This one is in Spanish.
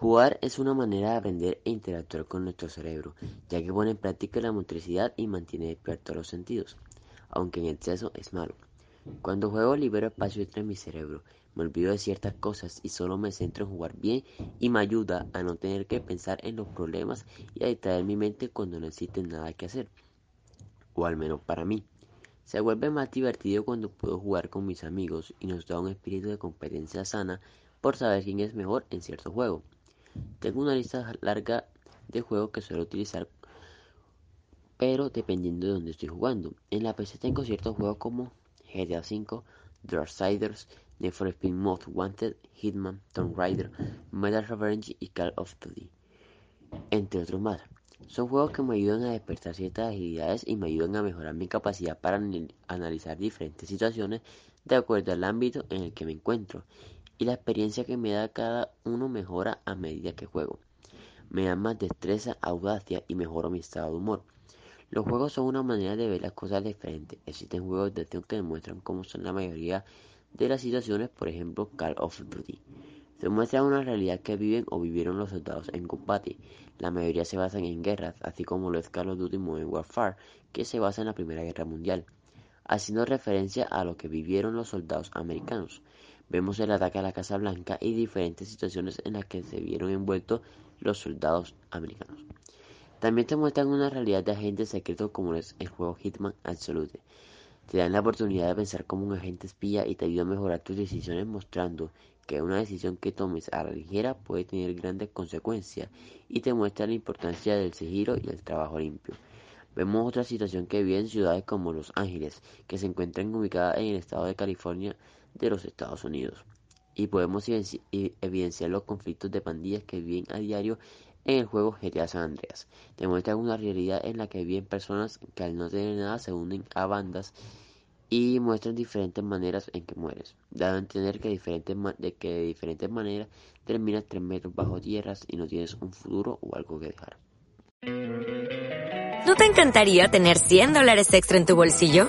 Jugar es una manera de aprender e interactuar con nuestro cerebro, ya que pone en práctica la motricidad y mantiene despiertos los sentidos, aunque en exceso es malo. Cuando juego libero espacio entre mi cerebro, me olvido de ciertas cosas y solo me centro en jugar bien y me ayuda a no tener que pensar en los problemas y a distraer mi mente cuando no existe nada que hacer, o al menos para mí. Se vuelve más divertido cuando puedo jugar con mis amigos y nos da un espíritu de competencia sana por saber quién es mejor en cierto juego. Tengo una lista larga de juegos que suelo utilizar, pero dependiendo de dónde estoy jugando. En la PC tengo ciertos juegos como GTA V, Darksiders, Need for Speed Most Wanted, Hitman, Tomb Raider, Metal Revenge y Call of Duty, entre otros más. Son juegos que me ayudan a despertar ciertas agilidades y me ayudan a mejorar mi capacidad para analizar diferentes situaciones de acuerdo al ámbito en el que me encuentro y la experiencia que me da cada uno mejora a medida que juego. Me da más destreza, audacia y mejoro mi estado de humor. Los juegos son una manera de ver las cosas diferentes. Existen juegos de acción que demuestran cómo son la mayoría de las situaciones, por ejemplo Call of Duty. Se muestra una realidad que viven o vivieron los soldados en combate. La mayoría se basan en guerras, así como lo es Call of Duty Modern Warfare, que se basa en la Primera Guerra Mundial, haciendo referencia a lo que vivieron los soldados americanos. Vemos el ataque a la Casa Blanca y diferentes situaciones en las que se vieron envueltos los soldados americanos. También te muestran una realidad de agentes secretos como es el juego Hitman Absolute. Te dan la oportunidad de pensar como un agente espía y te ayuda a mejorar tus decisiones mostrando que una decisión que tomes a la ligera puede tener grandes consecuencias y te muestra la importancia del sigilo y el trabajo limpio. Vemos otra situación que vive en ciudades como Los Ángeles, que se encuentran ubicadas en el estado de California de los Estados Unidos. Y podemos evidenciar los conflictos de pandillas que viven a diario en el juego GTA San Andreas. Demuestra una realidad en la que viven personas que al no tener nada se unen a bandas y muestran diferentes maneras en que mueres, dado a entender que, diferentes de que de diferentes maneras terminas tres metros bajo tierras y no tienes un futuro o algo que dejar. ¿No te encantaría tener 100 dólares extra en tu bolsillo?